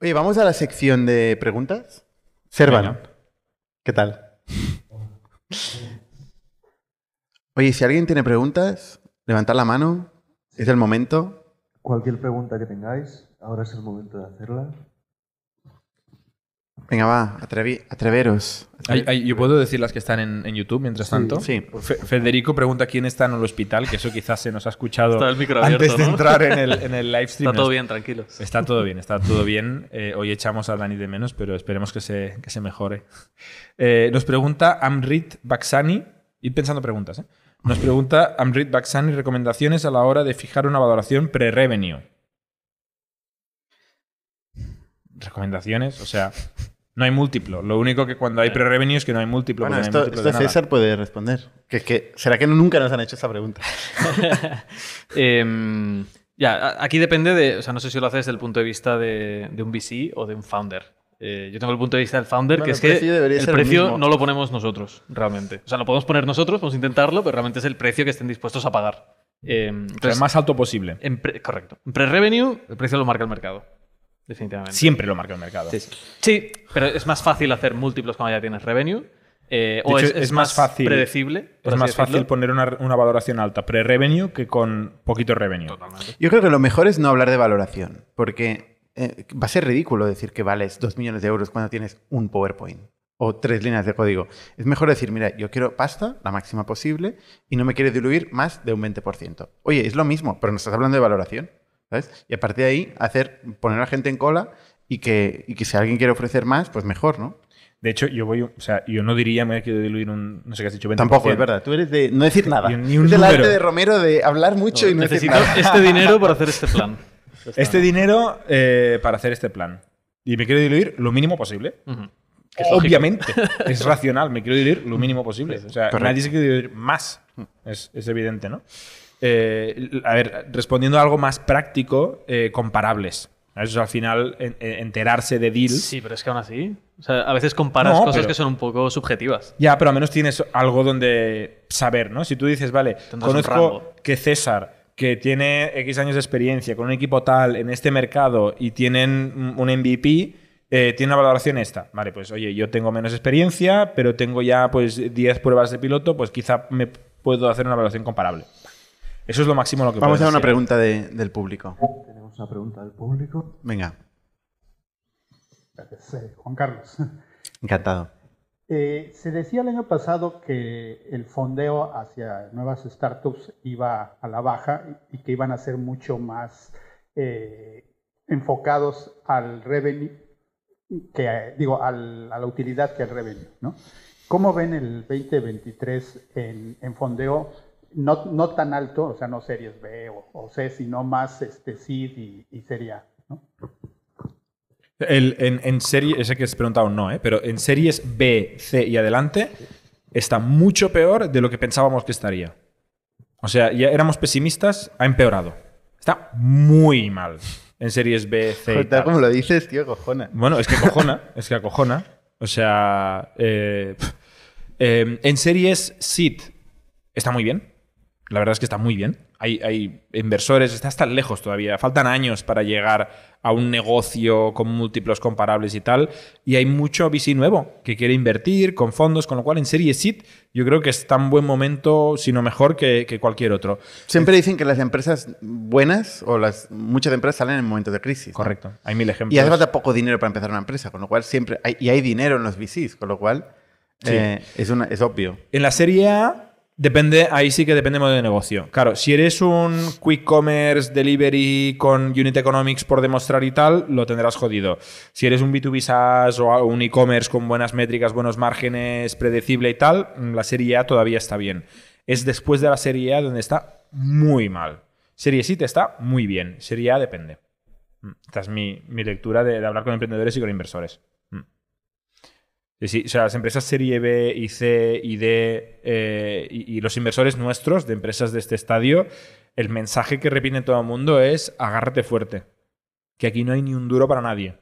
Oye, vamos a la sección de preguntas. Servan. ¿qué tal? Oye, si alguien tiene preguntas, levantad la mano. Es el momento. Cualquier pregunta que tengáis, ahora es el momento de hacerla. Venga, va, atrevi- atreveros. Ay, ay, yo puedo decir las que están en, en YouTube mientras tanto. sí. Fe- Federico pregunta quién está en el hospital, que eso quizás se nos ha escuchado Está el micro abierto, antes de ¿no? entrar en el, en el live stream. Está todo bien, tranquilos. Está todo bien, está todo bien. Eh, hoy echamos a Dani de menos, pero esperemos que se, que se mejore. Eh, nos pregunta Amrit Baksani, ir pensando preguntas, ¿eh? Nos pregunta Amrit Baksani recomendaciones a la hora de fijar una valoración pre-revenue. Recomendaciones, o sea, no hay múltiplo. Lo único que cuando hay pre-revenue es que no hay múltiplo. Bueno, porque no hay esto, múltiplo esto nada. César puede responder. Que, que- ¿Será que nunca nos han hecho esa pregunta? Em, ya, aquí depende de. O sea, no sé si lo haces desde el punto de vista de, de un VC o de un founder. Eh, yo tengo el punto de vista del founder, Bueno, que el es que el precio no lo ponemos nosotros, realmente. O sea, lo podemos poner nosotros, podemos intentarlo, pero realmente es el precio que estén dispuestos a pagar. Em, O sea, entonces, el más alto posible. en pre- correcto. En pre-revenue, el precio lo marca el mercado. Definitivamente. Siempre lo marca el mercado. Sí, sí. Sí, pero es más fácil hacer múltiplos cuando ya tienes revenue. eh, o hecho, es, es es más fácil- predecible. Es más fácil poner una, una valoración alta pre-revenue que con poquito revenue. Yo creo que lo mejor es no hablar de valoración, porque eh, va a ser ridículo decir que vales 2 millones de euros cuando tienes un PowerPoint o tres líneas de código. Es mejor decir, mira, yo quiero pasta, la máxima posible, y no me quiero diluir más de un 20%. Oye, es lo mismo, pero no estás hablando de valoración, ¿sabes? Y a partir de ahí, hacer, poner a la gente en cola y que, y que si alguien quiere ofrecer más, pues mejor, ¿no? De hecho, yo voy, o sea, yo no diría me quiero diluir un, no sé qué has dicho, 20%. Tampoco, es verdad. Tú eres de no decir nada. Ni- ni un es arte de Romero de hablar mucho y no decir Necesito nada. este dinero para hacer este plan. Este dinero eh, para hacer este plan. Y me quiero diluir lo mínimo posible. Ujú. Que es. Obviamente, es racional, me quiero diluir lo mínimo posible. O sea, Correcto. nadie se quiere diluir más. Es, es evidente, ¿no? Eh, a ver, respondiendo a algo más práctico, eh, comparables. Eso es al final en- en- enterarse de deals. Sí, pero es que aún así. O sea, a veces comparas No, cosas pero- que son un poco subjetivas. Ya, pero al menos tienes algo donde saber, ¿no? Si tú dices, vale, conozco que César, que tiene X años de experiencia con un equipo tal en este mercado y tienen un MVP, eh, tiene una valoración esta. Vale, pues oye, yo tengo menos experiencia, pero tengo ya pues 10 pruebas de piloto, pues quizá me puedo hacer una valoración comparable. Eso es lo máximo lo que Vamos a ver una hacer. pregunta de- del público. Tenemos una pregunta del público. Venga, Gracias, eh, Juan Carlos. encantado. Eh, se decía el año pasado que el fondeo hacia nuevas startups iba a la baja y que iban a ser mucho más eh, enfocados al revenue, que, digo, al- a la utilidad que al revenue. ¿no? ¿Cómo ven el 2023 en, en fondeo? No, no tan alto, o sea, no series B o, o C, sino más este, seed y, y serie A. ¿no? El- en, en serie, ese que has preguntado no, ¿eh? pero en series B, C y adelante está mucho peor de lo que pensábamos que estaría. O sea, ya éramos pesimistas, ha empeorado. Está muy mal en series B, C y tal. como lo dices, tío, cojona. Bueno, es que acojona, es que acojona. O sea, eh. Eh, en series SIT está muy bien. La verdad es que está muy bien. Hay, hay inversores, está hasta lejos todavía. Faltan años para llegar a un negocio con múltiplos comparables y tal. Y hay mucho VC nuevo que quiere invertir con fondos, con lo cual en serie SIT yo creo que es tan buen momento, si no mejor, que, que cualquier otro. Siempre dicen que las empresas buenas o las muchas empresas salen en momentos de crisis. ¿no? Correcto. Hay mil ejemplos. Y hace falta poco dinero para empezar una empresa, con lo cual siempre hay, y hay dinero en los VCs, con lo cual Sí. eh, es, una, es obvio. En la serie A, depende, ahí sí que depende del modelo de negocio. Claro, si eres un quick commerce delivery con unit economics por demostrar y tal, lo tendrás jodido. Si eres un B2B SaaS o un e-commerce con buenas métricas, buenos márgenes, predecible y tal, la serie A todavía está bien. Es después de la serie A donde está muy mal. Serie C te está muy bien. Serie A depende. Mm, Esta es mi, mi lectura de hablar con emprendedores y con inversores. Sí, sí, o sea, las empresas serie B y C y D eh, y, y los inversores nuestros de empresas de este estadio, el mensaje que repite todo el mundo es agárrate fuerte. Que aquí no hay ni un duro para nadie.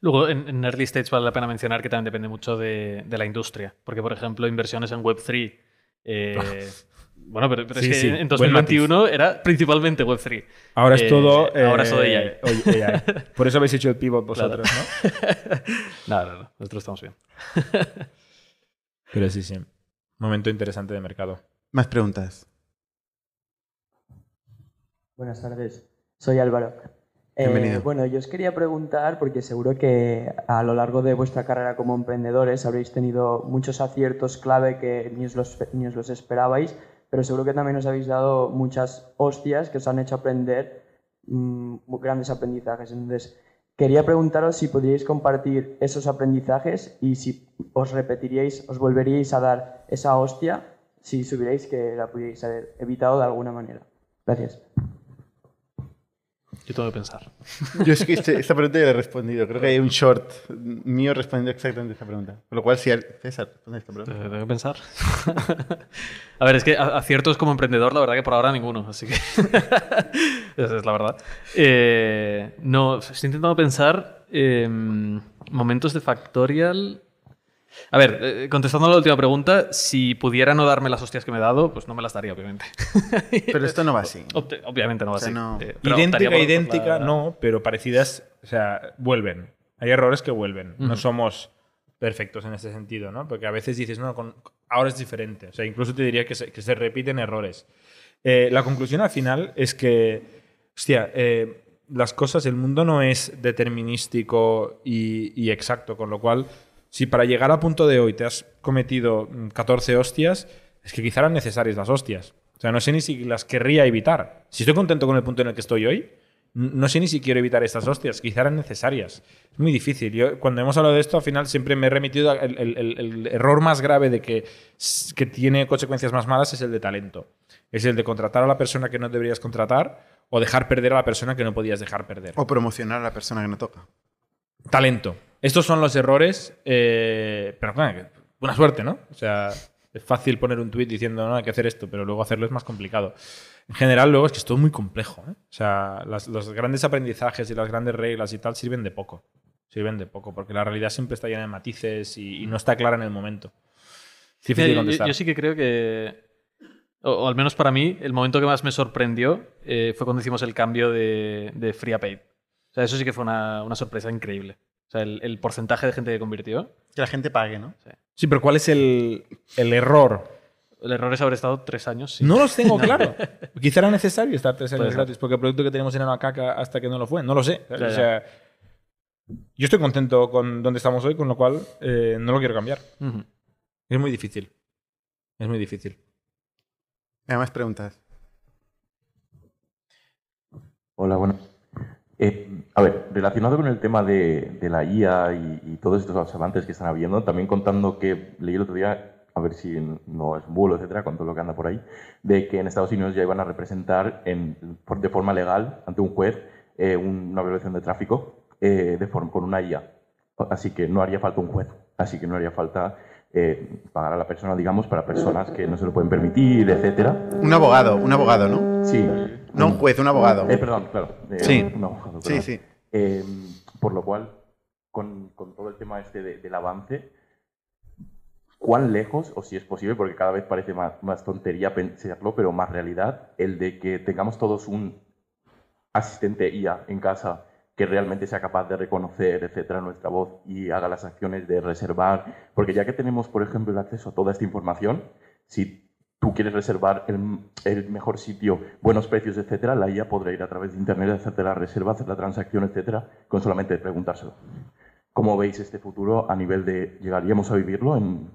Luego, en, en early stage vale la pena mencionar que también depende mucho de, de la industria. Porque, por ejemplo, inversiones en Web3 eh, Bueno, pero, pero Sí, es que sí, en buen 2021 era principalmente Web3. Ahora es Eh, todo. ahora es todo eh, AI. Por eso habéis hecho el pivot vosotros, ¿no? No, no, no. Nosotros estamos bien. Pero sí, sí. Momento interesante de mercado. Más preguntas. Buenas tardes, soy Álvaro. Eh, Bienvenido. bueno, yo os quería preguntar, porque seguro que a lo largo de vuestra carrera como emprendedores habréis tenido muchos aciertos clave que ni os los, ni os los esperabais, pero seguro que también os habéis dado muchas hostias que os han hecho aprender mm, grandes aprendizajes. Entonces, quería preguntaros si podríais compartir esos aprendizajes y si os repetiríais, os volveríais a dar esa hostia si supierais que la pudierais haber evitado de alguna manera. Gracias. Yo tengo que pensar. Yo es que este- esta pregunta ya la he respondido. Creo que hay un short mío respondiendo exactamente esta pregunta. Con lo cual, si César, responde esta Eh, pregunta. Tengo que pensar. a ver, es que aciertos como emprendedor, la verdad que por ahora ninguno, así que. Esa es la verdad. Eh, no, estoy intentando pensar em, momentos de Factorial. A ver, eh, contestando a la última pregunta, si pudiera no darme las hostias que me he dado, pues no me las daría, obviamente. Pero esto no va así. Obviamente no va O sea, así. no- Eh, idéntica, por- idéntica, la- no, pero parecidas, o sea, vuelven. Hay errores que vuelven. No somos perfectos en ese sentido, ¿no? Porque a veces dices, no, con- ahora es diferente. O sea, incluso te diría que se, que se repiten errores. Eh, la conclusión al final es que, hostia, eh, las cosas, el mundo no es determinístico y, y exacto, con lo cual, si para llegar al punto de hoy te has cometido mm, 14 hostias, es que quizá eran necesarias las hostias. O sea, no sé ni si las querría evitar. Si estoy contento con el punto en el que estoy hoy, no sé ni si quiero evitar estas hostias, quizá eran necesarias. Es muy difícil. Yo, cuando hemos hablado de esto, al final siempre me he remitido al error más grave de que, que tiene consecuencias más malas es el de talento. Es el de contratar a la persona que no deberías contratar o dejar perder a la persona que no podías dejar perder. O promocionar a la persona que no toca. Talento. Estos son los errores, eh, pero claro, buena suerte, ¿no? O sea, es fácil poner un tuit diciendo no hay que hacer esto, pero luego hacerlo es más complicado. En general, luego es que es todo muy complejo. ¿eh? O sea, las- los grandes aprendizajes y las grandes reglas y tal sirven de poco. Sirven de poco, porque la realidad siempre está llena de matices y, y no está clara en el momento. Es difícil yo- contestar. yo, sí que creo que, o, o al menos para mí, el momento que más me sorprendió eh, fue cuando hicimos el cambio de, de Free a Paid. O sea, eso sí que fue una, una sorpresa increíble. O sea, el, el porcentaje de gente que convirtió. Que la gente pague, ¿no? Sí, pero ¿cuál es el, el error? El error es haber estado tres años. sin- No los tengo claro. Quizá era necesario estar tres años Puede ser. gratis porque el producto que tenemos era una caca hasta que no lo fue. No lo sé. Ya, o ya. sea, yo estoy contento con donde estamos hoy, con lo cual eh, no lo quiero cambiar. Es muy difícil. Es muy difícil. Hay más preguntas. Hola, bueno. Eh, a ver, relacionado con el tema de, de la IA y, y todos estos avances que están habiendo, también contando que leí el otro día, a ver si no es bulo, etcétera, con todo lo que anda por ahí, de que en Estados Unidos ya iban a representar en, por- de forma legal ante un juez eh, una violación de tráfico eh, de forma, con una IA. Así que no haría falta un juez, así que no haría falta eh, pagar a la persona, digamos, para personas que no se lo pueden permitir, etcétera. Un abogado, un abogado, ¿no? Sí. No un juez, un abogado. Eh, perdón, claro. eh, Sí. un abogado, Sí, sí. Eh, por lo cual, con, con todo el tema este de- del avance, ¿cuán lejos, o si es posible, porque cada vez parece más, más tontería pensarlo, pero más realidad, el de que tengamos todos un asistente IA en casa que realmente sea capaz de reconocer, etcétera, nuestra voz y haga las acciones de reservar? Porque ya que tenemos, por ejemplo, el acceso a toda esta información, si tú quieres reservar el, el mejor sitio, buenos precios, etcétera, la IA podrá ir a través de internet, hacerte la reserva, hacer la transacción, etcétera, con solamente preguntárselo. ¿Cómo veis este futuro a nivel de llegaríamos a vivirlo en,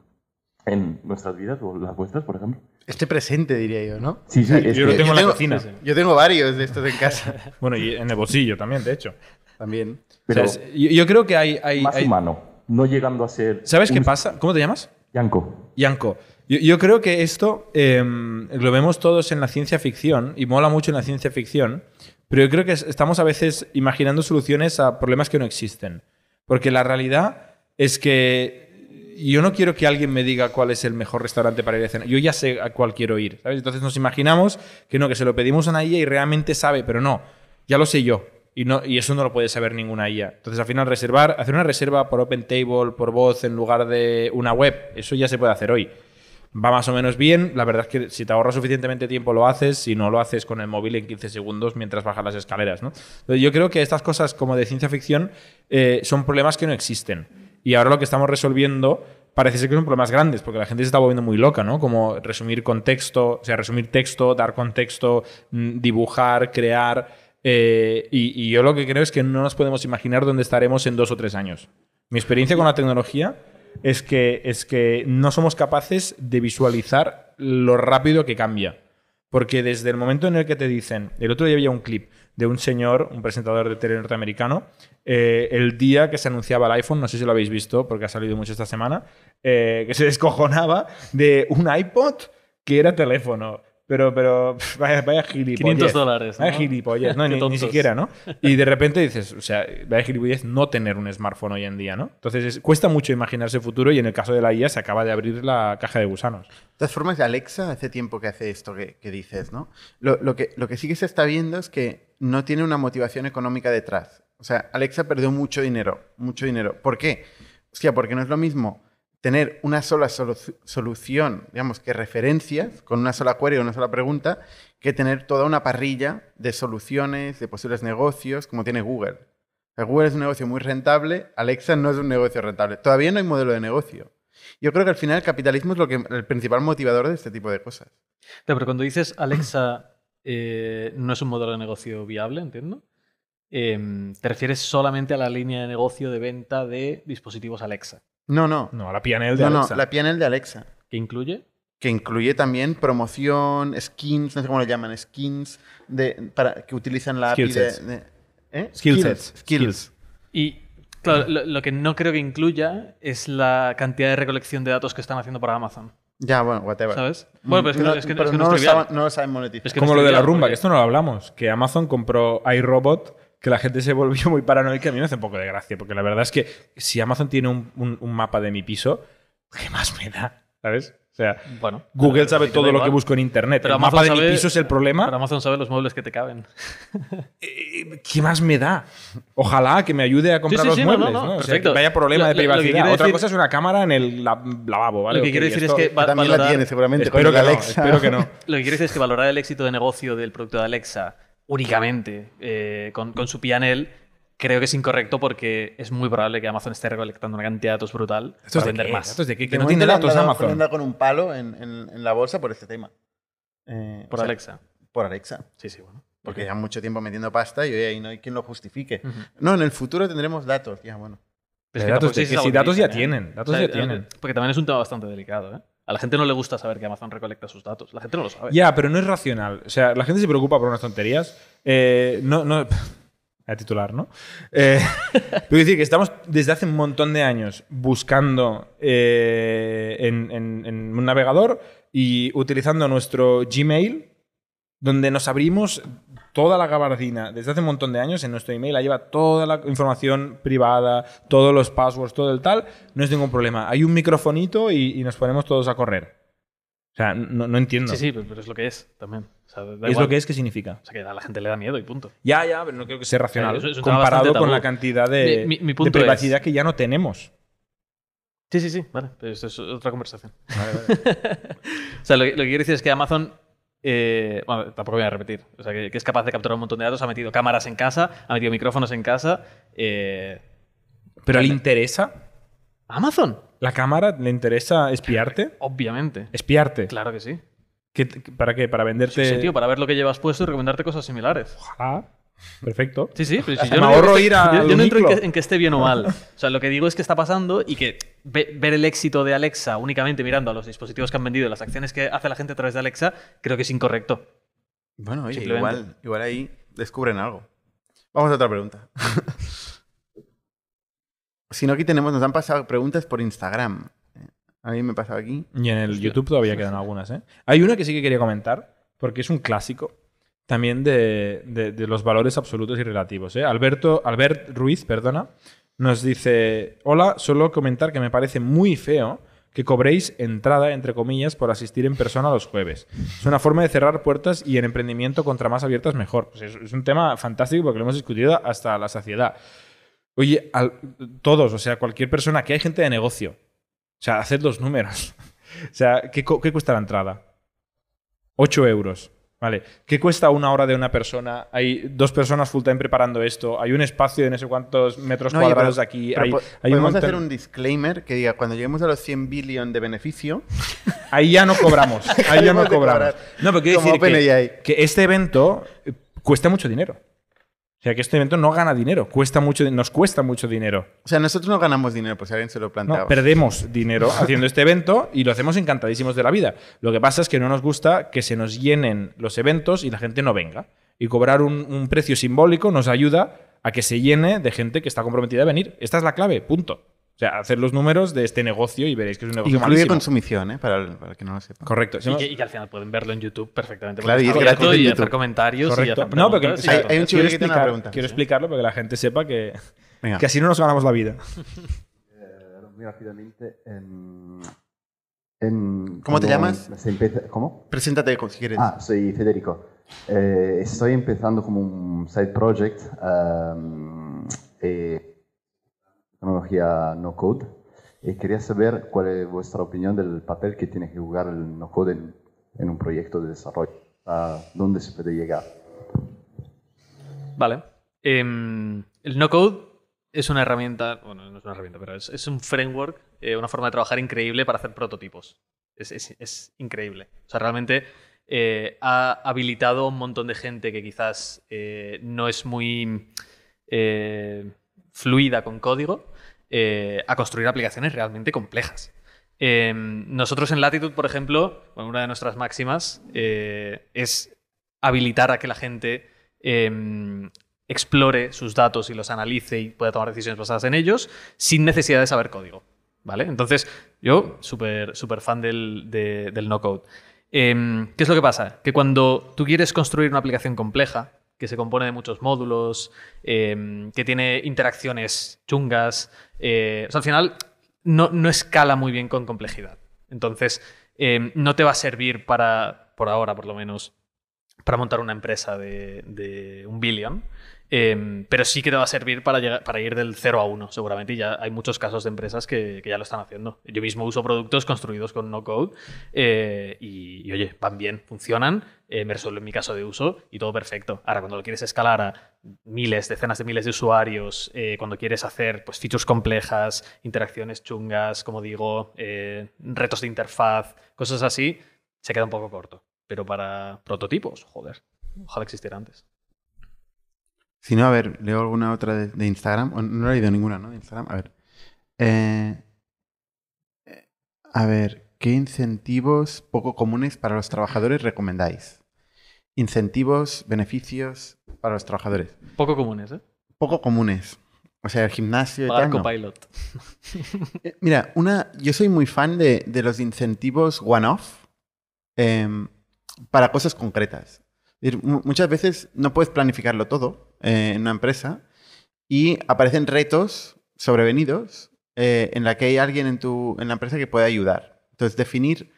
en nuestras vidas o las vuestras, por ejemplo? Este presente, diría yo, ¿no? Sí, sí, es Yo lo tengo en la tengo- cocina. Yo tengo varios de estos en casa. Bueno, y en el bolsillo también, de hecho. También. pero O sea, es- yo, yo creo que hay... hay- más hay- humano, no llegando a ser... ¿Sabes qué pasa? ¿Cómo te llamas? Yanko. Yanko. Yo, yo creo que esto eh, lo vemos todos en la ciencia ficción y mola mucho en la ciencia ficción, pero yo creo que es- estamos a veces imaginando soluciones a problemas que no existen. Porque la realidad es que yo no quiero que alguien me diga cuál es el mejor restaurante para ir a cenar. Yo ya sé a cuál quiero ir. ¿sabes? Entonces nos imaginamos que no, que se lo pedimos a una IA y realmente sabe, pero no, ya lo sé yo. Y, no, y eso no lo puede saber ninguna IA. Entonces, al final, reservar, hacer una reserva por Open Table, por voz, en lugar de una web, eso ya se puede hacer hoy. Va más o menos bien. La verdad es que si te ahorras suficientemente tiempo lo haces, si no lo haces con el móvil en 15 segundos mientras bajas las escaleras. ¿no? Yo creo que estas cosas como de ciencia ficción eh, son problemas que no existen. Y ahora lo que estamos resolviendo parece ser que son problemas grandes, porque la gente se está volviendo muy loca, ¿no? Como resumir contexto, o sea, resumir texto, dar contexto, mm, dibujar, crear. eh, y yo lo que creo es que no nos podemos imaginar dónde estaremos en dos o tres años. Mi experiencia con la tecnología es que, es que no somos capaces de visualizar lo rápido que cambia. Porque desde el momento en el que te dicen, el otro día había un clip de un señor, un presentador de tele norteamericano, eh, el día que se anunciaba el iPhone, no sé si lo habéis visto porque ha salido mucho esta semana, eh, que se descojonaba de un iPod que era teléfono. Pero, pero, vaya, vaya gilipollez. 500 dólares, Vaya ¿no? gilipollez, ¿no? Ni, ni siquiera, ¿no? Y de repente dices, o sea, vaya gilipollez no tener un smartphone hoy en día, ¿no? Entonces, es- cuesta mucho imaginarse el futuro y en el caso de la IA se acaba de abrir la caja de gusanos. De todas formas, Alexa hace tiempo que hace esto que, que dices, ¿no? Lo, lo que, lo que sí que se está viendo es que no tiene una motivación económica detrás. O sea, Alexa perdió mucho dinero, mucho dinero. ¿Por qué? Hostia, porque no es lo mismo tener una sola solu- solución, digamos, que referencias, con una sola query o una sola pregunta, que tener toda una parrilla de soluciones, de posibles negocios, como tiene Google. Google es un negocio muy rentable, Alexa no es un negocio rentable. Todavía no hay modelo de negocio. Yo creo que al final el capitalismo es lo que, el principal motivador de este tipo de cosas. Pero cuando dices Alexa eh, no es un modelo de negocio viable, entiendo, em, te refieres solamente a la línea de negocio de venta de dispositivos Alexa, No, no. No, la PNL de No, no, Alexa. la PNL de Alexa. que incluye Que incluye también promoción, skins, no sé cómo lo llaman, skins de, para, que utilizan la API de. ¿eh? Skill sets. Skills. Y claro, lo, lo que no creo que incluya es la cantidad de recolección de datos que están haciendo para Amazon. Ya, bueno, whatever. ¿Sabes? Bueno, pero es que no, es que, pero es que no no lo saben, no lo saben monetizar. Es que no Como lo de la rumba, porque- que esto no lo hablamos, que Amazon compró iRobot, que la gente se volvió muy paranoica, a mí me hace un poco de gracia, porque la verdad es que si Amazon tiene un, un- un mapa de mi piso, ¿qué más me da? ¿Sabes? O sea, Bueno, Google pero- sabe pero todo lo que busco en Internet. Pero el mapa de mi piso es el Pero problema. Amazon sabe los muebles que te caben. Eh, ¿Qué más me da? Ojalá que me ayude a comprar Sí, sí, los no, muebles. no, no, ¿no? O sea, perfecto. que vaya problema Lo- de privacidad. Otra decir- cosa es una cámara en el la- lavabo, ¿vale? Lo que Ok, quiero decir es que va- también la tiene seguramente Espero con que el no, Alexa. espero que no. Lo que quiero decir es que valorar el éxito de negocio del producto de Alexa únicamente eh, con, con su PNL creo que es incorrecto porque es muy probable que Amazon esté recolectando una cantidad de datos brutal ¿Estos para de vender qué? más. ¿Estos de qué? De Que no tiene han datos Amazon. con un palo en, en- en la bolsa por este tema. Eh, Por sea, Alexa. Por Alexa. Sí, sí, bueno. Porque ya mucho tiempo metiendo pasta y hoy ahí no hay quien lo justifique. No, en el futuro tendremos datos. Ya, bueno. Pero es De datos de que si datos ya ¿eh? tienen, datos ya tienen. Porque también es un tema bastante delicado. ¿eh? A la gente no le gusta saber que Amazon recolecta sus datos. La gente no lo sabe. Ya, pero no es racional. O sea, la gente se preocupa por unas tonterías. Eh, no, no. A titular, ¿no? Eh, pero decir que estamos desde hace un montón de años buscando eh, en, en- en un navegador y utilizando nuestro Gmail, donde nos abrimos toda la gabardina desde hace un montón de años en nuestro email, ahí lleva toda la información privada, todos los passwords, todo el tal, no es ningún problema. Hay un microfonito y, y nos ponemos todos a correr. O sea, no, no entiendo. Sí, sí, pero pero es lo que es también. O sea, es lo que es, ¿qué significa? O sea, que a la gente le da miedo y punto. Ya, ya, pero no creo que sea racional. Eh, comparado con la cantidad de, Mi- mi- mi de punto privacidad es- que ya no tenemos. Sí, sí, sí, vale. Pero esto es otra conversación. o sea, lo, que- lo que quiero decir es que Amazon. Eh, bueno, tampoco voy a repetir. O sea, que, que es capaz de capturar un montón de datos, ha metido cámaras en casa, ha metido micrófonos en casa. eh, Pero le interesa. ¿Amazon? ¿La cámara le interesa espiarte? Obviamente. Espiarte. Claro que sí. ¿Qué- ¿Para qué? ¿Para venderte? Sí, tío, para ver lo que llevas puesto y recomendarte cosas similares. Ojalá. Perfecto. Sí, sí, pero si Me yo no, ahorro que ir esté- a yo, yo no entro en que, en que esté bien o mal. O sea, lo que digo es que está pasando y que ve- ver el éxito de Alexa únicamente mirando a los dispositivos que han vendido y las acciones que hace la gente a través de Alexa, creo que es incorrecto. Bueno, oye, igual, igual ahí descubren algo. Vamos a otra pregunta. si no, aquí tenemos, nos han pasado preguntas por Instagram. Eh, A mí me ha pasado aquí. Y en el Hostia. YouTube todavía quedan algunas, ¿eh? Hay una que sí que quería comentar, porque es un clásico también de, de- los valores absolutos y relativos. ¿eh? Alberto, Albert Ruiz, perdona, nos dice: Hola, solo comentar que me parece muy feo que cobréis entrada, entre comillas, por asistir en persona los jueves. Es una forma de cerrar puertas y en emprendimiento contra más abiertas mejor. Pues es, un tema fantástico porque lo hemos discutido hasta la saciedad. Oye, al- todos, o sea, cualquier persona, que hay gente de negocio. O sea, haced los números. O sea, ¿qué, qué cuesta la entrada? 8 euros. Vale. ¿Qué cuesta una hora de una persona? Hay dos personas full time preparando esto. Hay un espacio de no sé cuántos metros No, cuadrados pero- aquí. pero hay, po- hay podemos hacer un disclaimer que diga, cuando lleguemos a los 100 billion de beneficio, Ahí ya no cobramos. Ahí ya no cobramos. No, pero quiero decir que, este evento cuesta mucho dinero. O sea, que este evento no gana dinero. Cuesta mucho, nos cuesta mucho dinero. o sea, nosotros no ganamos dinero, pues si alguien se lo plantea. No, perdemos dinero haciendo este evento y lo hacemos encantadísimos de la vida. Lo que pasa es que no nos gusta que se nos llenen los eventos y la gente no venga. Y cobrar un, un precio simbólico nos ayuda a que se llene de gente que está comprometida a venir. Esta es la clave, punto. O sea, hacer los números de este negocio y veréis que es un negocio Incluye malísimo. consumición, ¿eh? Para el, para el que no lo sepa. Correcto. Y que, y que al final pueden verlo en YouTube perfectamente. Claro, y es gratis en y YouTube. hacer comentarios y Correcto. hacer No, porque hay- un chico quiero, que tiene una pregunta. quiero Sí. explicarlo para que la gente sepa que, Venga. que así no nos ganamos la vida. Eh, muy rápidamente. En, en- ¿Cómo te llamas? empieza- ¿Cómo? Preséntate si quieres. Ah, soy Federico. Eh, estoy empezando como un side project, um, eh, tecnología no code, y quería saber cuál es vuestra opinión del papel que tiene que jugar el no code en, un proyecto de desarrollo. ¿A dónde se puede llegar? Vale. Em, el no-code es una herramienta, bueno, no es una herramienta, pero es, un framework, eh, una forma de trabajar increíble para hacer prototipos. Es, increíble. O sea, realmente eh, ha habilitado un montón de gente que quizás eh, no es muy eh, fluida con código eh, a construir aplicaciones realmente complejas. Em, nosotros en Latitude, por ejemplo, una de nuestras máximas eh, es habilitar a que la gente em, explore sus datos y los analice y pueda tomar decisiones basadas en ellos sin necesidad de saber código. ¿Vale? Entonces, yo, súper súper fan del, de- del no-code. Em, ¿Qué es lo que pasa? Que cuando tú quieres construir una aplicación compleja, que se compone de muchos módulos, em, que tiene interacciones chungas, eh, al final no, no escala muy bien con complejidad. Entonces, em, no te va a servir para, por ahora por lo menos, para montar una empresa de, de un billion, em, pero sí que te va a servir para, llegar- para ir del 0 a 1, seguramente. Y ya hay muchos casos de empresas que, que ya lo están haciendo. Yo mismo uso productos construidos con no code eh, y, oye, van bien, funcionan, eh, me resuelven mi caso de uso y todo perfecto. Ahora, cuando lo quieres escalar a miles, decenas de miles de usuarios, eh, cuando quieres hacer pues, features complejas, interacciones chungas, como digo, retos de interfaz, cosas así, se queda un poco corto. Pero para prototipos, joder, ojalá existiera antes. Si no, a ver, leo alguna otra de, de Instagram. O No he leído ninguna, ¿no? De Instagram. A ver. Eh, eh, a ver, ¿qué incentivos poco comunes para los trabajadores recomendáis? Incentivos, beneficios para los trabajadores. Poco comunes, ¿eh? Poco comunes. O sea, el gimnasio y tal. Copilot. Eh, Mira, una, yo soy muy fan de, de los incentivos one-off em, para cosas concretas. Muchas veces no puedes planificarlo todo eh, en una empresa y aparecen retos sobrevenidos eh, en la que hay alguien en, tu, en la empresa que puede ayudar. Entonces, definir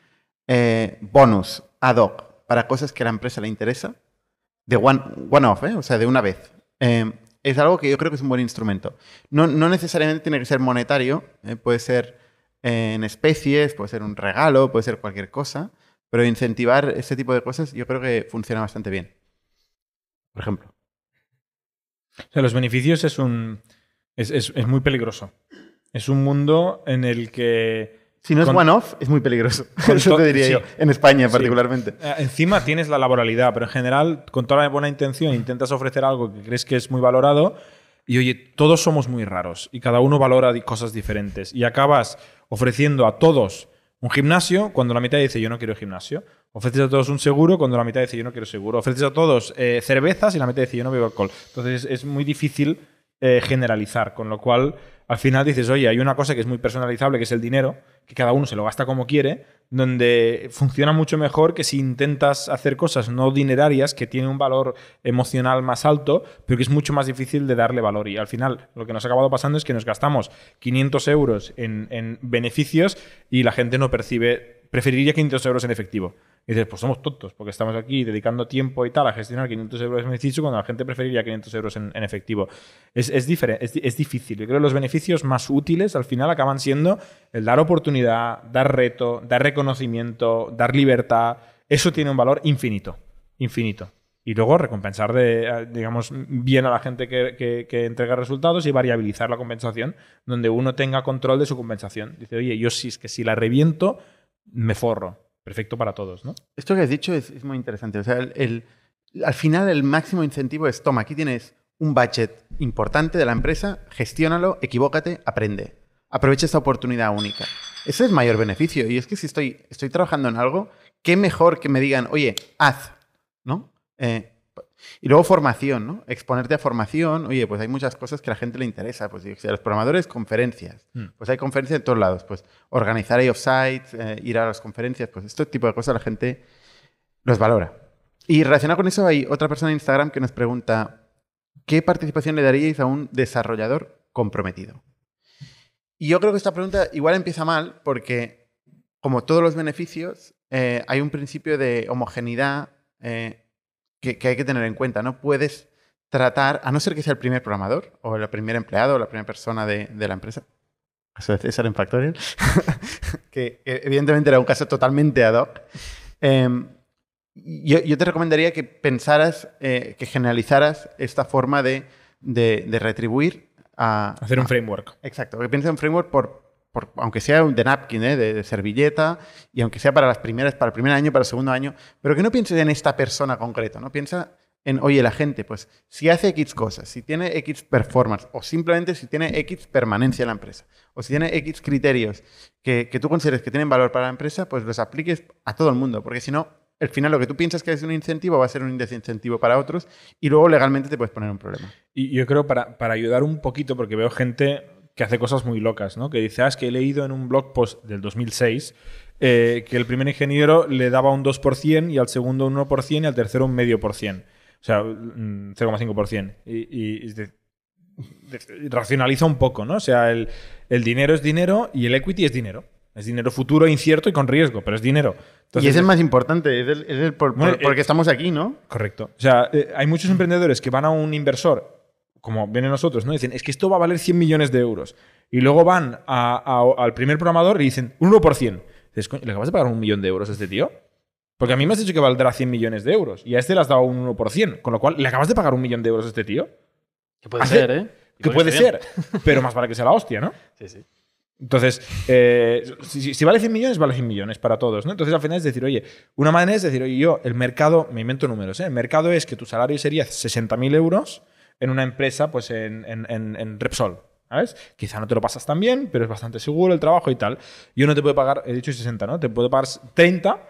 eh, bonus ad hoc para cosas que a la empresa le interesa, de one- one-off, ¿eh? o sea, de una vez. Es algo que yo creo que es un buen instrumento. No, no necesariamente tiene que ser monetario, puede ser en especies, puede ser un regalo, puede ser cualquier cosa, pero incentivar ese tipo de cosas yo creo que funciona bastante bien. Por ejemplo. O sea, los beneficios es un. Es, es- es muy peligroso. Es un mundo en el que. Si no es one-off, es muy peligroso. Eso te diría sí. yo, en España Sí. particularmente. eh, Encima tienes la laboralidad, pero en general, con toda la buena intención, intentas ofrecer algo que crees que es muy valorado. Y oye, todos somos muy raros y cada uno valora cosas diferentes. Y acabas ofreciendo a todos un gimnasio cuando la mitad dice yo no quiero gimnasio. Ofreces a todos un seguro cuando la mitad dice yo no quiero seguro. Ofreces a todos eh, cervezas y la mitad dice yo no bebo alcohol. Entonces es muy difícil eh, generalizar, con lo cual al final dices, oye, hay una cosa que es muy personalizable, que es el dinero, que cada uno se lo gasta como quiere, donde funciona mucho mejor que si intentas hacer cosas no dinerarias, que tienen un valor emocional más alto, pero que es mucho más difícil de darle valor. Y al final lo que nos ha acabado pasando es que nos gastamos 500 euros en, en beneficios y la gente no percibe preferiría 500 euros en efectivo. Y dices, pues somos tontos, porque estamos aquí dedicando tiempo y tal a gestionar 500 euros en beneficio cuando la gente preferiría 500 euros en, en efectivo. Es, es, es, es, difícil. Yo creo que los beneficios más útiles al final acaban siendo el dar oportunidad, dar reto, dar reconocimiento, dar libertad. Eso tiene un valor infinito, infinito y luego recompensar digamos, bien a la gente que, que, entrega resultados y variabilizar la compensación, donde uno tenga control de su compensación. Dice, oye, yo sí es que si la reviento, me forro. Perfecto para todos, ¿no? Esto que has dicho es, muy interesante. O sea, el, al final el máximo incentivo es, toma, aquí tienes un budget importante de la empresa, gestiónalo, equivócate, aprende. Aprovecha esta oportunidad única. Ese es mayor beneficio. Y es que si estoy, estoy trabajando en algo, qué mejor que me digan, oye, haz, ¿no? Eh, y luego formación, ¿no? Exponerte a formación. Oye, pues hay muchas cosas que a la gente le interesa. Pues si a los programadores, conferencias. Hmm. Pues hay conferencias en todos lados. Pues organizar ahí offsites, eh, ir a las conferencias. Pues este tipo de cosas la gente los valora. Y relacionado con eso hay otra persona en Instagram que nos pregunta, ¿qué participación le daríais a un desarrollador comprometido? Y yo creo que esta pregunta igual empieza mal porque, como todos los beneficios, eh, hay un principio de homogeneidad que, hay que tener en cuenta. No puedes tratar, a no ser que sea el primer programador o el primer empleado o la primera persona de, la empresa, caso de César en Factorial, que evidentemente era un caso totalmente ad hoc. Em, yo, te recomendaría que pensaras, eh, que generalizaras esta forma de, retribuir a... Hacer un framework. Exacto, que pienses en un framework por, aunque sea de napkin, ¿eh? de, servilleta, y aunque sea para las primeras, para el primer año, para el segundo año, pero que no pienses en esta persona concreta, ¿no? Piensa en, oye, la gente, pues, si hace X cosas, si tiene X performance, o simplemente si tiene X permanencia en la empresa, o si tiene X criterios que, tú consideres que tienen valor para la empresa, pues los apliques a todo el mundo, porque si no, al final lo que tú piensas que es un incentivo va a ser un desincentivo para otros y luego legalmente te puedes poner un problema. Y yo creo para, para ayudar un poquito, porque veo gente que hace cosas muy locas, ¿no? Que dice, ah, es que he leído en un blog post del 2006 eh, que el primer ingeniero le daba un 2% y al segundo un 1% y al tercero un medio por cien. O sea, 0,5%. Mm, y, y racionaliza un poco, ¿no? O sea, el, dinero es dinero y el equity es dinero. Es dinero futuro, incierto y con riesgo, pero es dinero. y es el más importante, es el, por, porque estamos aquí, ¿no? Correcto. O sea, eh, hay muchos emprendedores que van a un inversor como vienen nosotros, ¿no? Dicen, es que esto va a valer 100 millones de euros. Y luego van al primer programador y dicen, un 1%. Dices, ¿le acabas de pagar un millón de euros a este tío? Porque a mí me has dicho que valdrá 100 millones de euros y a este le has dado un 1%. Con lo cual, ¿le acabas de pagar un millón de euros a este tío? Que puede ser, ¿eh? Que, puede ser. pero más para que sea la hostia, ¿no? Sí, sí. Entonces, eh, si, vale 100 millones, vale 100 millones para todos, ¿no? Entonces, al final es decir, oye, una manera es decir, oye, yo, el mercado, me invento números, ¿eh? El mercado es que tu salario sería 60.000 euros en una empresa, pues en, Repsol. ¿Sabes? Quizá no te lo pasas tan bien, pero es bastante seguro el trabajo y tal. Yo no te puedo pagar, he dicho 60, ¿no? Te puedo pagar 30,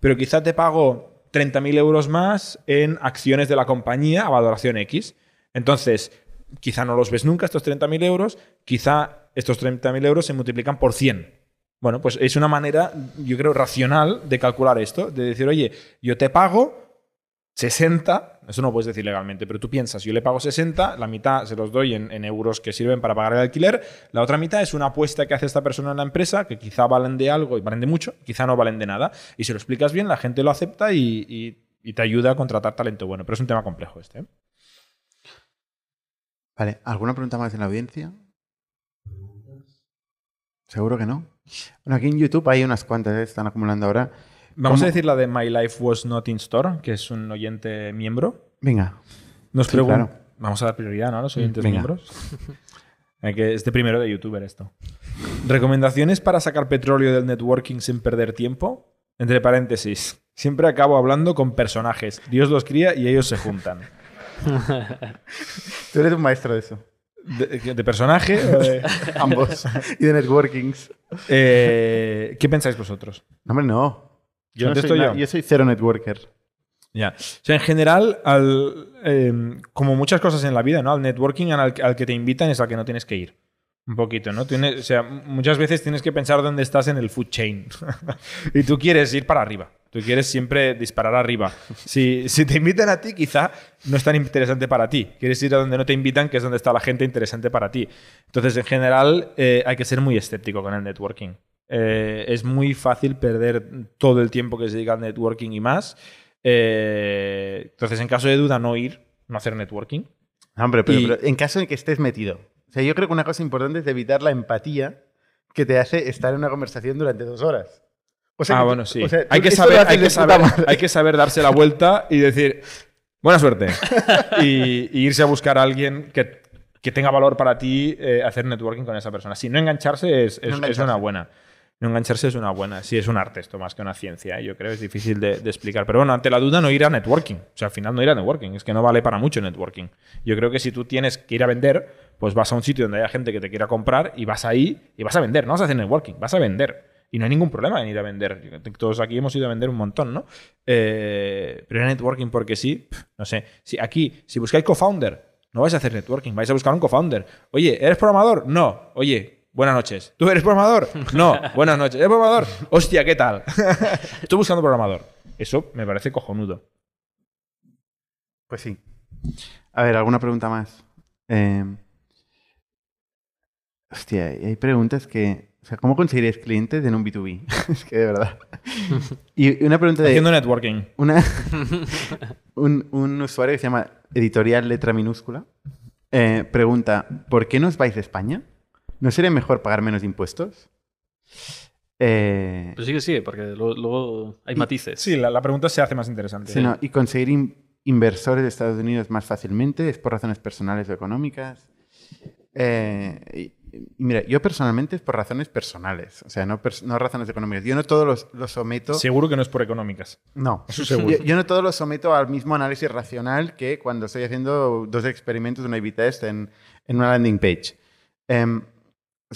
pero quizá te pago 30.000 euros más en acciones de la compañía a valoración X. Entonces, quizá no los ves nunca estos 30.000 euros, quizá estos 30.000 euros se multiplican por 100. Bueno, pues es una manera, yo creo, racional de calcular esto, de decir, oye, yo te pago 60, eso no puedes decir legalmente, pero tú piensas, yo le pago 60, la mitad se los doy en, euros que sirven para pagar el alquiler, la otra mitad es una apuesta que hace esta persona en la empresa, que quizá valen de algo y valen de mucho, quizá no valen de nada, y si lo explicas bien, la gente lo acepta y, te ayuda a contratar talento bueno, pero es un tema complejo este. ¿eh? Vale, ¿alguna pregunta más en la audiencia? Seguro que no. Bueno, aquí en YouTube hay unas cuantas, ¿eh? están acumulando ahora. Vamos a decir la de My Life Was Not in Store, que es un oyente miembro. Venga. Nos pregunta. Vamos a dar prioridad ¿no? a los oyentes miembros. que es de primero de youtuber esto. ¿Recomendaciones para sacar petróleo del networking sin perder tiempo? Entre paréntesis. Siempre acabo hablando con personajes. Dios los cría y ellos se juntan. Tú eres un maestro de eso. ¿De, personaje? Ambos. y de networkings. Eh, ¿Qué pensáis vosotros? hombre, no. Yo, no soy, yo. soy cero networker. Ya. O sea, en general, al, em, como muchas cosas en la vida, ¿no? Al networking al, que te invitan es al que no tienes que ir. Un poquito, ¿no? o sea, muchas veces tienes que pensar dónde estás en el food chain. y tú quieres ir para arriba. Tú quieres siempre disparar arriba. Si, si, te invitan a ti, quizá no es tan interesante para ti. Quieres ir a donde no te invitan, que es donde está la gente interesante para ti. Entonces, en general, eh, hay que ser muy escéptico con el networking. Eh, es muy fácil perder todo el tiempo que se dedica al networking y más. Eh, entonces, en caso de duda, no ir, no hacer networking. Hombre, pero, Y- pero en caso de que estés metido. O sea, yo creo que una cosa importante es evitar la empatía que te hace estar en una conversación durante dos horas. O sea, ah, bueno, sí. o sea, hay, que saber, hay, que saber, hay que saber darse la vuelta y decir, buena suerte. y, y irse a buscar a alguien que, que tenga valor para ti eh, hacer networking con esa persona. Si no engancharse es, es- No es engancharse. una buena. No engancharse es una buena. Sí, es un arte esto más que una ciencia. ¿eh? Yo creo es difícil de, explicar. Pero bueno, ante la duda, no ir a networking. O sea, al final no ir a networking. Es que no vale para mucho networking. Yo creo que si tú tienes que ir a vender, pues vas a un sitio donde haya gente que te quiera comprar y vas ahí y vas a vender. No vas a hacer networking, vas a vender. Y no hay ningún problema en ir a vender. Todos aquí hemos ido a vender un montón, ¿no? Eh, pero a networking porque sí, no sé. Si aquí, si buscáis co-founder, no vais a hacer networking, vais a buscar un co-founder. Oye, ¿eres programador? No. Oye, buenas noches. ¿Tú eres programador? No. Buenas noches. ¿Eres programador? Hostia, ¿qué tal? Estoy buscando programador. Eso me parece cojonudo. Pues sí. A ver, ¿alguna pregunta más? Eh, hostia, hay preguntas que... O sea, ¿cómo conseguirías clientes en un B2B? es que de verdad. Y una pregunta de... Haciendo networking. Una, un, un usuario que se llama Editorial Letra Minúscula eh, pregunta, ¿por qué no os vais de España? ¿No sería mejor pagar menos impuestos? Eh, Pues sigue, sigue, porque luego, luego hay Y- matices. Sí, la, la pregunta se hace más interesante. sí, no, y conseguir in- inversores de Estados Unidos más fácilmente, ¿es por razones personales o económicas? Eh, y, y mira, yo personalmente es por razones personales, o sea, no, pers- no razones económicas. Yo no todos los, los someto... Seguro que no es por económicas. No, Eso seguro. Yo, yo no todo lo someto al mismo análisis racional que cuando estoy haciendo dos experimentos de una A-B test en, en una landing page. Em,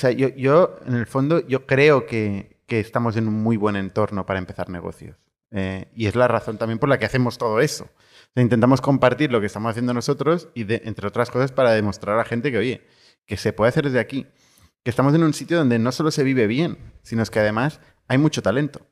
sea, yo, yo, en el fondo, yo creo que, que estamos en un muy buen entorno para empezar negocios. Eh, y es la razón también por la que hacemos todo eso. Intentamos compartir lo que estamos haciendo nosotros y, de- entre otras cosas, para demostrar a la gente que, oye, que se puede hacer desde aquí. Que estamos en un sitio donde no solo se vive bien, sino que además hay mucho talento.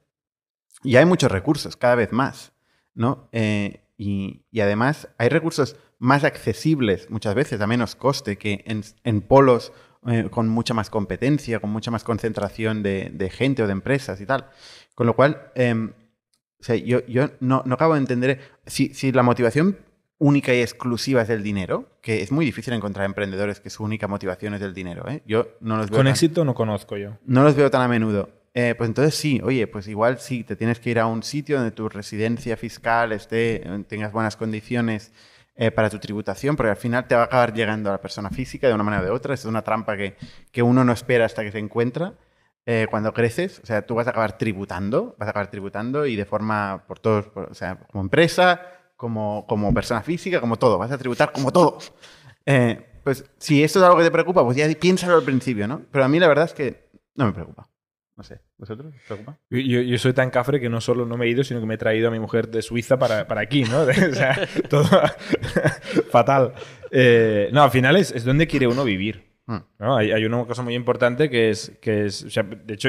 Y hay muchos recursos, cada vez más, ¿no? Eh, y, además hay recursos más accesibles muchas veces, a menos coste, que en polos eh, con mucha más competencia, con mucha más concentración de, de gente o de empresas y tal. Con lo cual, em, o sea, yo, yo no, no acabo de entender si, si la motivación única y exclusiva es el dinero, que es muy difícil encontrar emprendedores que su única motivación es el dinero. ¿eh? Yo no los veo Con tan- éxito no conozco yo. no los veo tan a menudo. Eh, pues entonces sí, oye, pues igual sí, te tienes que ir a un sitio donde tu residencia fiscal esté, eh, tengas buenas condiciones eh, para tu tributación, porque al final te va a acabar llegando a la persona física de una manera o de otra. Es una trampa que, que uno no espera hasta que se encuentra. Eh, cuando creces, o sea, tú vas a acabar tributando, vas a acabar tributando y de forma por todos, por- o sea, como empresa, como, como persona física, como todo, vas a tributar como todo. Eh, pues si esto es algo que te preocupa, pues ya piénsalo al principio, ¿no? Pero a mí la verdad es que no me preocupa. No sé, ¿vosotros os preocupa? Yo, yo- yo soy tan cafre que no solo no me he ido, sino que me he traído a mi mujer de Suiza para, para aquí, ¿no? o sea, todo fatal. Eh, no, al final es, es donde quiere uno vivir. Hmm. ¿no? Hay, hay una cosa muy importante que es, que es o sea, de hecho,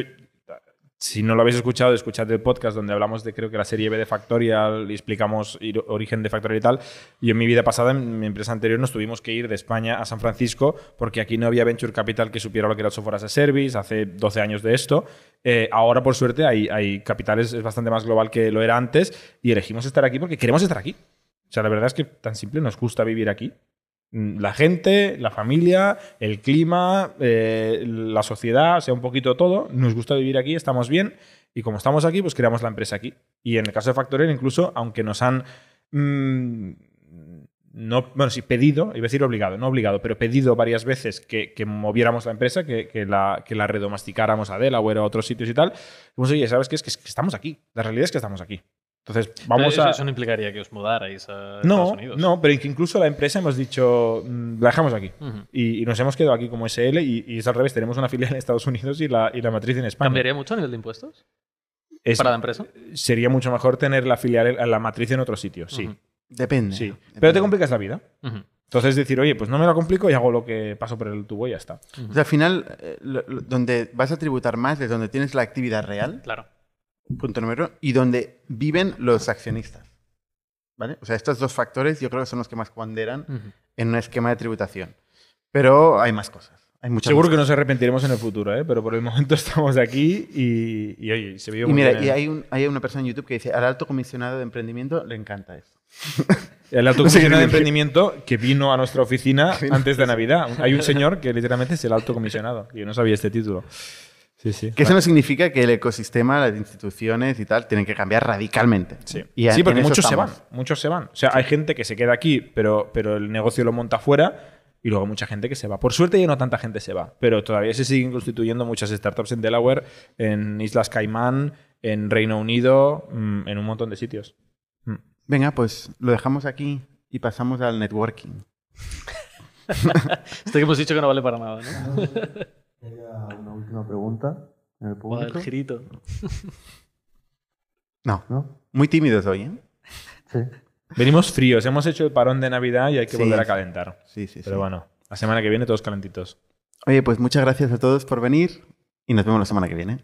si no lo habéis escuchado, escuchad el podcast donde hablamos de creo que la serie B de Factorial y explicamos origen de Factorial y tal. Y en mi vida pasada, en mi empresa anterior, nos tuvimos que ir de España a San Francisco porque aquí no había Venture Capital que supiera lo que era el software as a service, hace 12 años de esto. Eh, ahora, por suerte, hay, hay capitales, es bastante más global que lo era antes y elegimos estar aquí porque queremos estar aquí. O sea, la verdad es que tan simple nos gusta vivir aquí. Mm, La gente, la familia, el clima, eh, la sociedad, o sea, un poquito todo. Nos gusta vivir aquí, estamos bien. Y como estamos aquí, pues creamos la empresa aquí. Y en el caso de Factorial, incluso, aunque nos han. mm, no, bueno, sí, pedido, iba a decir obligado, no obligado, pero pedido varias veces que, moviéramos la empresa, que, la, que la a Delaware o a otros sitios y tal. Hemos oye, ¿sabes qué? Es que estamos aquí. La realidad es que estamos aquí. Entonces, vamos eso, a. eso no implicaría que os mudarais a Estados No, Unidos. no, pero incluso la empresa hemos dicho, mm, la dejamos aquí. Y, y nos hemos quedado aquí como SL y, y es al revés, tenemos una filial en Estados Unidos y la, y la matriz en España. ¿Cambiaría mucho a nivel de impuestos Es- para la empresa? Sería mucho mejor tener la filial, en- la matriz en otro sitio, sí. Depende. sí. Pero te complicas la vida. Entonces decir, oye, pues no me la complico y hago lo que paso por el tubo y ya está. O sea, al final, eh, lo- lo- donde vas a tributar más es donde tienes la actividad real, Claro. Punto número, uno, y donde viven los accionistas. ¿Vale? O sea, estos dos factores yo creo que son los que más ponderan Ujú. en un esquema de tributación. Pero hay más cosas. Hay muchas Seguro más que nos arrepentiremos en el futuro, ¿eh? pero por el momento estamos aquí y, y oye, se vio Y muy mira, bien. y ¿eh? hay, un- hay una persona en YouTube que dice, al alto comisionado de emprendimiento le encanta esto. El alto comisionado de emprendimiento que vino a nuestra oficina antes de Navidad. Hay un señor que literalmente es el alto comisionado. Yo no sabía este título. Sí, sí. Que eso no significa que el ecosistema, las instituciones y tal, tienen que cambiar radicalmente. Sí, Y a- Sí, porque muchos se van. Muchos se van. O sea, hay gente que se queda aquí, pero, pero el negocio lo monta fuera. Y luego mucha gente que se va. Por suerte ya no tanta gente se va, pero todavía se siguen constituyendo muchas startups en Delaware, en Islas Caimán, en Reino Unido, mm, en un montón de sitios. Mm. Venga, pues lo dejamos aquí y pasamos al networking. Esto que hemos dicho que no vale para nada, ¿no? Una última pregunta en el girito. No, ¿No? muy tímidos hoy, ¿eh? Sí. Venimos fríos, hemos hecho el parón de Navidad y hay que Sí. volver a calentar. Sí, sí, sí. Pero bueno, la semana que viene todos calentitos. Oye, pues muchas gracias a todos por venir y nos vemos la semana que viene.